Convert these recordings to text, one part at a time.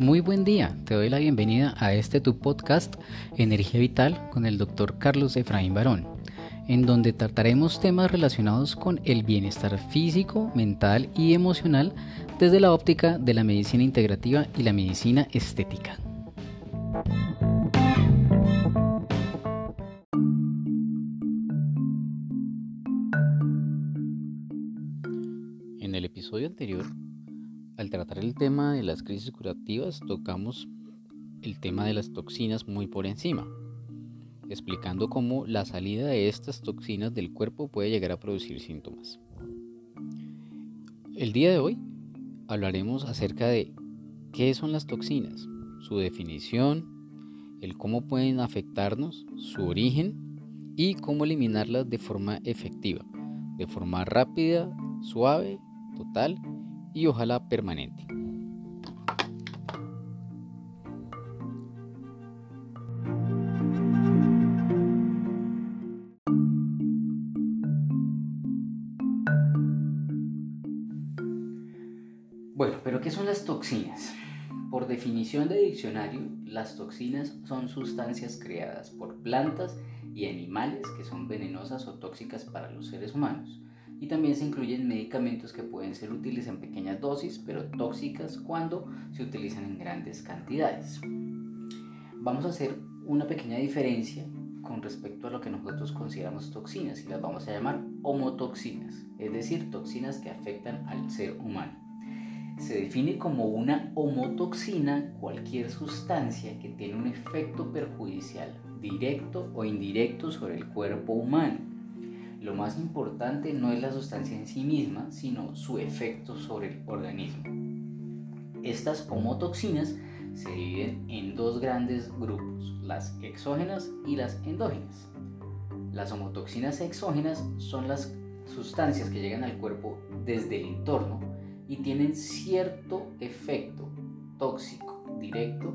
Muy buen día, te doy la bienvenida a este tu podcast Energía Vital con el doctor Carlos Efraín Barón, en donde trataremos temas relacionados con el bienestar físico, mental y emocional desde la óptica de la medicina integrativa y la medicina estética. En el episodio anterior, al tratar el tema de las crisis curativas, tocamos el tema de las toxinas muy por encima, explicando cómo la salida de estas toxinas del cuerpo puede llegar a producir síntomas. El día de hoy hablaremos acerca de qué son las toxinas, su definición, el cómo pueden afectarnos, su origen y cómo eliminarlas de forma efectiva, de forma rápida, suave total y ojalá permanente. Bueno, pero ¿qué son las toxinas? Por definición de diccionario, las toxinas son sustancias creadas por plantas y animales que son venenosas o tóxicas para los seres humanos y también se incluyen medicamentos que pueden ser útiles en pequeñas dosis, pero tóxicas cuando se utilizan en grandes cantidades. Vamos a hacer una pequeña diferencia con respecto a lo que nosotros consideramos toxinas y las vamos a llamar homotoxinas, es decir, toxinas que afectan al ser humano. Se define como una homotoxina cualquier sustancia que tiene un efecto perjudicial, directo o indirecto sobre el cuerpo humano lo más importante no es la sustancia en sí misma, sino su efecto sobre el organismo. Estas homotoxinas se dividen en dos grandes grupos, las exógenas y las endógenas. Las homotoxinas exógenas son las sustancias que llegan al cuerpo desde el entorno y tienen cierto efecto tóxico, directo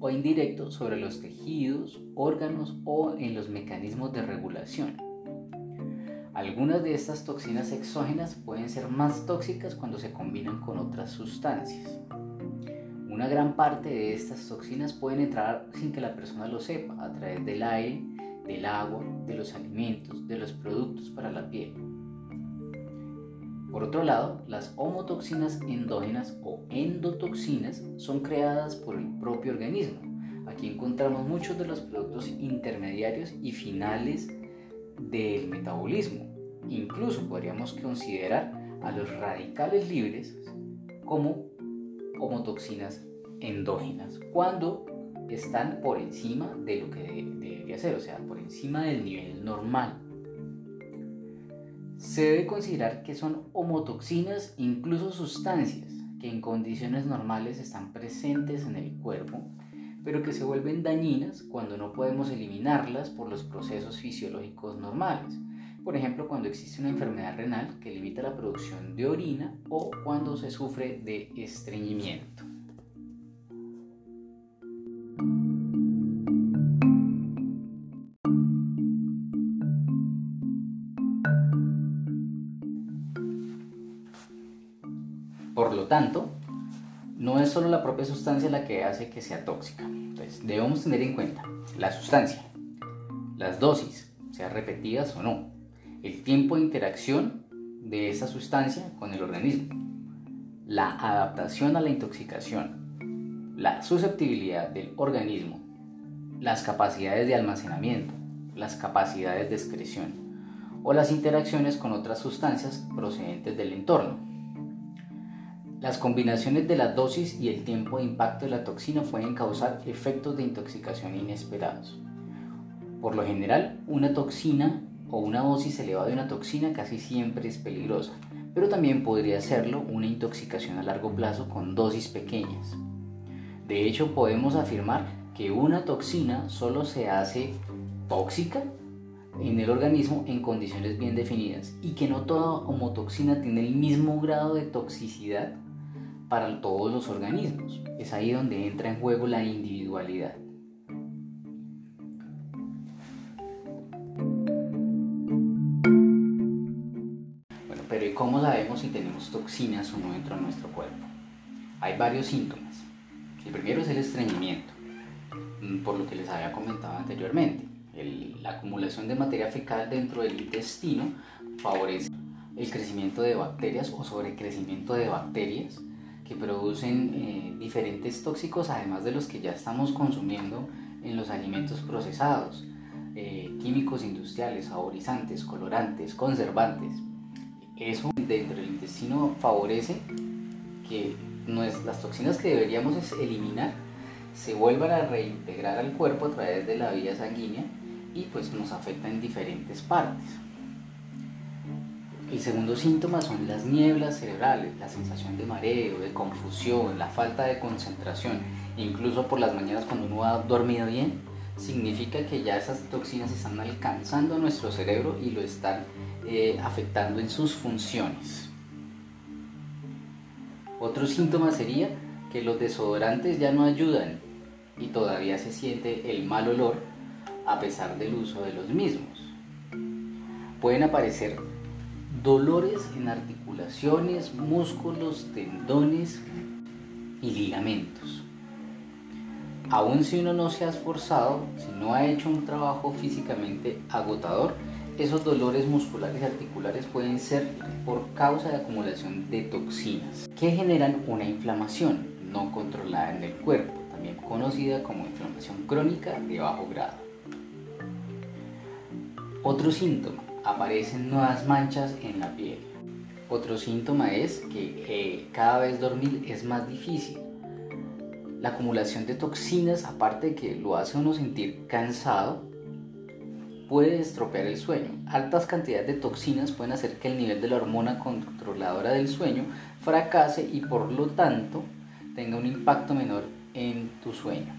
o indirecto sobre los tejidos, órganos o en los mecanismos de regulación. Algunas de estas toxinas exógenas pueden ser más tóxicas cuando se combinan con otras sustancias. Una gran parte de estas toxinas pueden entrar sin que la persona lo sepa, a través del aire, del agua, de los alimentos, de los productos para la piel. Por otro lado, las homotoxinas endógenas o endotoxinas son creadas por el propio organismo. Aquí encontramos muchos de los productos intermediarios y finales del metabolismo. Incluso podríamos considerar a los radicales libres como homotoxinas endógenas cuando están por encima de lo que debería ser, o sea, por encima del nivel normal. Se debe considerar que son homotoxinas incluso sustancias que en condiciones normales están presentes en el cuerpo pero que se vuelven dañinas cuando no podemos eliminarlas por los procesos fisiológicos normales. Por ejemplo, cuando existe una enfermedad renal que limita la producción de orina o cuando se sufre de estreñimiento. Por lo tanto, no es solo la propia sustancia la que hace que sea tóxica. Entonces, debemos tener en cuenta la sustancia, las dosis, sean repetidas o no, el tiempo de interacción de esa sustancia con el organismo, la adaptación a la intoxicación, la susceptibilidad del organismo, las capacidades de almacenamiento, las capacidades de excreción o las interacciones con otras sustancias procedentes del entorno. Las combinaciones de la dosis y el tiempo de impacto de la toxina pueden causar efectos de intoxicación inesperados. Por lo general, una toxina o una dosis elevada de una toxina casi siempre es peligrosa, pero también podría serlo una intoxicación a largo plazo con dosis pequeñas. De hecho, podemos afirmar que una toxina solo se hace tóxica en el organismo en condiciones bien definidas y que no toda homotoxina tiene el mismo grado de toxicidad para todos los organismos. Es ahí donde entra en juego la individualidad. Si tenemos toxinas o no dentro de nuestro cuerpo? Hay varios síntomas El primero es el estreñimiento, mm, por lo que les había comentado anteriormente. la acumulación de materia fecal dentro del intestino favorece el crecimiento de bacterias o sobrecrecimiento de bacterias que producen eh, diferentes tóxicos, además de los que ya estamos consumiendo en los alimentos procesados, eh, químicos industriales, saborizantes, colorantes, conservantes. Eso dentro del intestino favorece que las toxinas que deberíamos eliminar se vuelvan a reintegrar al cuerpo a través de la vía sanguínea y pues nos afecta en diferentes partes. El segundo síntoma son las nieblas cerebrales, la sensación de mareo, de confusión, la falta de concentración. Incluso por las mañanas cuando uno ha dormido bien, significa que ya esas toxinas están alcanzando nuestro cerebro y lo están eh, afectando en sus funciones. Otro síntoma sería que los desodorantes ya no ayudan y todavía se siente el mal olor a pesar del uso de los mismos. Pueden aparecer dolores en articulaciones, músculos, tendones y ligamentos. Aun si uno no se ha esforzado, si no ha hecho un trabajo físicamente agotador, esos dolores musculares y articulares pueden ser por causa de acumulación de toxinas que generan una inflamación no controlada en el cuerpo, también conocida como inflamación crónica de bajo grado. Otro síntoma, aparecen nuevas manchas en la piel. Otro síntoma es que eh, cada vez dormir es más difícil. La acumulación de toxinas, aparte de que lo hace uno sentir cansado, puede estropear el sueño. Altas cantidades de toxinas pueden hacer que el nivel de la hormona controladora del sueño fracase y por lo tanto tenga un impacto menor en tu sueño.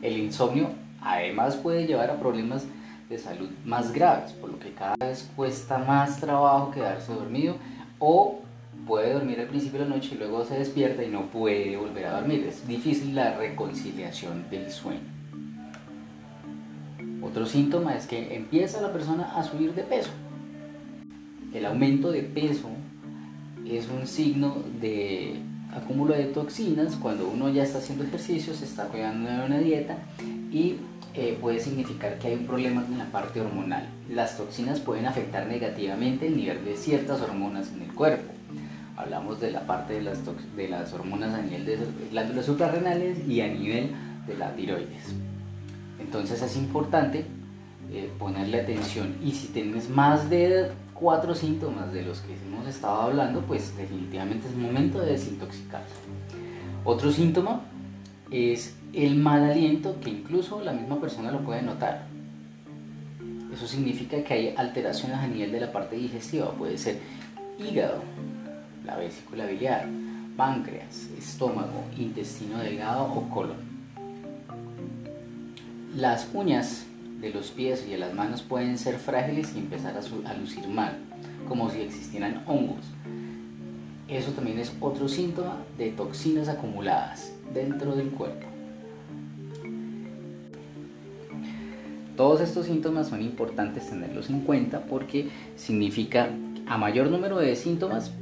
El insomnio además puede llevar a problemas de salud más graves, por lo que cada vez cuesta más trabajo quedarse dormido o puede dormir al principio de la noche y luego se despierta y no puede volver a dormir. Es difícil la reconciliación del sueño. Otro síntoma es que empieza la persona a subir de peso. El aumento de peso es un signo de acúmulo de toxinas cuando uno ya está haciendo ejercicio, se está cuidando de una dieta y eh, puede significar que hay un problema en la parte hormonal. Las toxinas pueden afectar negativamente el nivel de ciertas hormonas en el cuerpo. Hablamos de la parte de las, de las hormonas a nivel de glándulas suprarrenales y a nivel de la tiroides. Entonces es importante eh, ponerle atención y si tienes más de cuatro síntomas de los que hemos estado hablando, pues definitivamente es momento de desintoxicarse. Otro síntoma es el mal aliento que incluso la misma persona lo puede notar. Eso significa que hay alteraciones a nivel de la parte digestiva, puede ser hígado, la vesícula biliar, páncreas, estómago, intestino delgado o colon. Las uñas de los pies y de las manos pueden ser frágiles y empezar a, lucir mal, como si existieran hongos. Eso también es otro síntoma de toxinas acumuladas dentro del cuerpo. Todos estos síntomas son importantes tenerlos en cuenta porque significa a mayor número de síntomas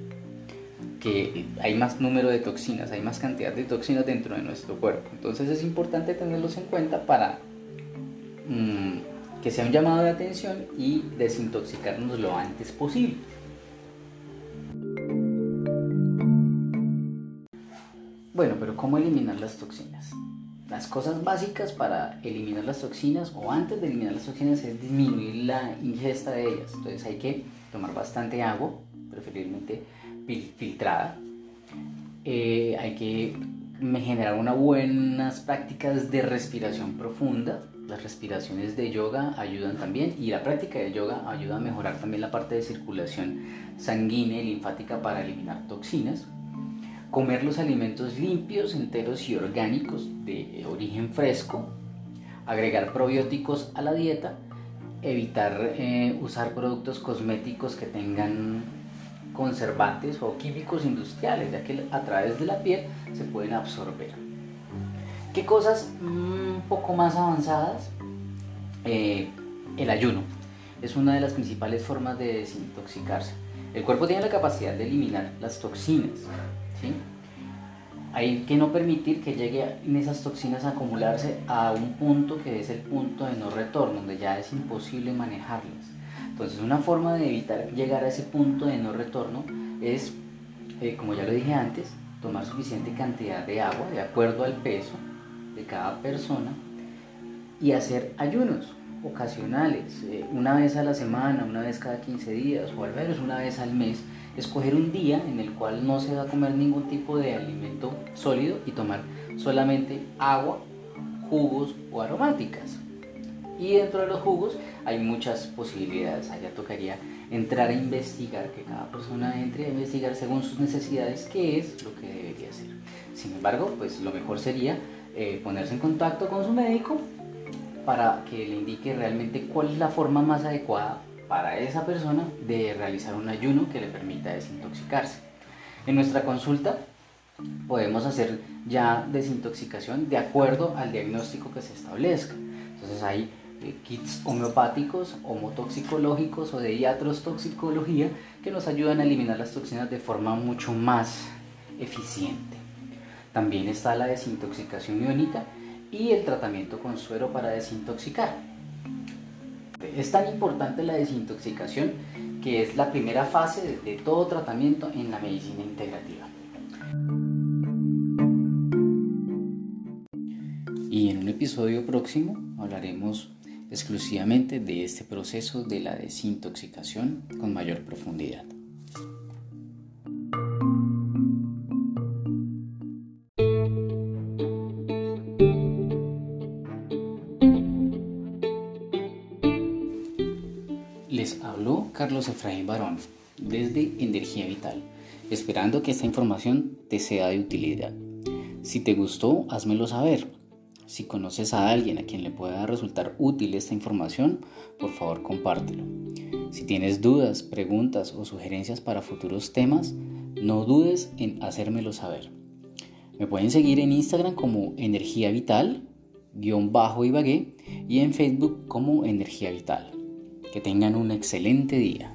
que hay más número de toxinas, hay más cantidad de toxinas dentro de nuestro cuerpo. Entonces es importante tenerlos en cuenta para Mm, que sea un llamado de atención y desintoxicarnos lo antes posible. Bueno, pero ¿cómo eliminar las toxinas? Las cosas básicas para eliminar las toxinas o antes de eliminar las toxinas es disminuir la ingesta de ellas. Entonces hay que tomar bastante agua, preferiblemente filtrada. Eh, hay que generar unas buenas prácticas de respiración profunda, las respiraciones de yoga ayudan también y la práctica de yoga ayuda a mejorar también la parte de circulación sanguínea y linfática para eliminar toxinas. Comer los alimentos limpios, enteros y orgánicos de origen fresco. Agregar probióticos a la dieta. Evitar eh, usar productos cosméticos que tengan conservantes o químicos industriales, ya que a través de la piel se pueden absorber. ¿Qué cosas un poco más avanzadas? Eh, el ayuno es una de las principales formas de desintoxicarse. El cuerpo tiene la capacidad de eliminar las toxinas. hay que no permitir que lleguen esas toxinas a acumularse a un punto que es el punto de no retorno, donde ya es imposible manejarlas. Entonces una forma de evitar llegar a ese punto de no retorno es, eh, como ya lo dije antes, tomar suficiente cantidad de agua de acuerdo al peso de cada persona y hacer ayunos ocasionales, eh, una vez a la semana, una vez cada 15 días o al menos una vez al mes, escoger un día en el cual no se va a comer ningún tipo de alimento sólido y tomar solamente agua, jugos o aromáticas. Y dentro de los jugos hay muchas posibilidades. Allá tocaría entrar a investigar, que cada persona entre a investigar según sus necesidades qué es lo que debería hacer. Sin embargo, pues lo mejor sería eh, ponerse en contacto con su médico para que le indique realmente cuál es la forma más adecuada para esa persona de realizar un ayuno que le permita desintoxicarse. En nuestra consulta podemos hacer ya desintoxicación de acuerdo al diagnóstico que se establezca. Entonces eh, kits homeopáticos, homotoxicológicos o de diatrostoxicología que nos ayudan a eliminar las toxinas de forma mucho más eficiente. También está la desintoxicación iónica y el tratamiento con suero para desintoxicar. Es tan importante la desintoxicación que es la primera fase de, todo tratamiento en la medicina integrativa. Y en un episodio próximo hablaremos exclusivamente de este proceso de la desintoxicación con mayor profundidad. Les habló Carlos Efraín Barón desde Energía Vital, esperando que esta información te sea de utilidad. Si te gustó, házmelo saber. Si conoces a alguien a quien le pueda resultar útil esta información, por favor compártelo. Si tienes dudas, preguntas o sugerencias para futuros temas, no dudes en hacérmelo saber. Me pueden seguir en Instagram como Energía Vital, guion bajo Ibagué, y en Facebook como Energía Vital. Que tengan un excelente día.